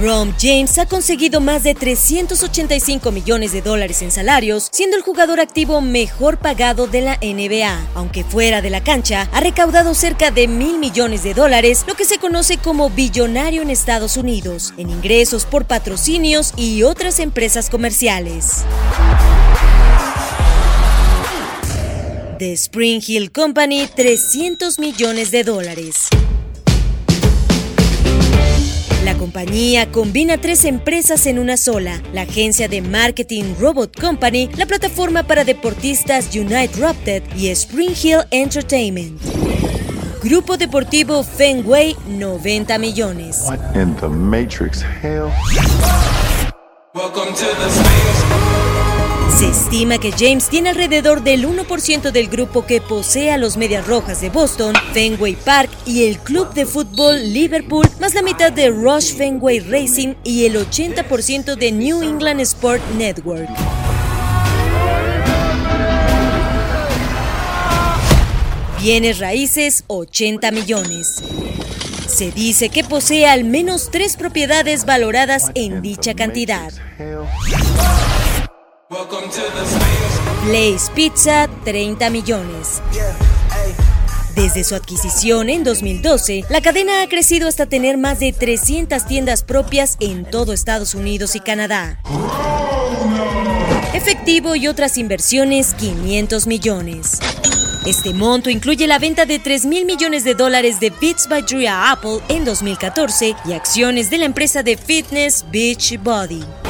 LeBron James ha conseguido más de 385 millones de dólares en salarios, siendo el jugador activo mejor pagado de la NBA. Aunque fuera de la cancha, ha recaudado cerca de mil millones de dólares, lo que se conoce como billonario en Estados Unidos, en ingresos por patrocinios y otras empresas comerciales. The Spring Hill Company 300 millones de dólares. La compañía combina tres empresas en una sola, la agencia de marketing Robot Company, la plataforma para deportistas Unite Ropted y Spring Hill Entertainment. Grupo Deportivo Fenway, 90 millones. What in the Matrix hell? Welcome to the space. Se estima que James tiene alrededor del 1% del grupo que posee a los Medias Rojas de Boston, Fenway Park y el club de fútbol Liverpool, más la mitad de Rush Fenway Racing y el 80% de New England Sport Network. Bienes raíces 80 millones. Se dice que posee al menos tres propiedades valoradas en dicha cantidad. Blaze Pizza 30 millones. Desde su adquisición en 2012, la cadena ha crecido hasta tener más de 300 tiendas propias en todo Estados Unidos y Canadá. Efectivo y otras inversiones 500 millones. Este monto incluye la venta de 3 mil millones de dólares de Beats by Drew a Apple en 2014 y acciones de la empresa de fitness Beachbody. Whoa.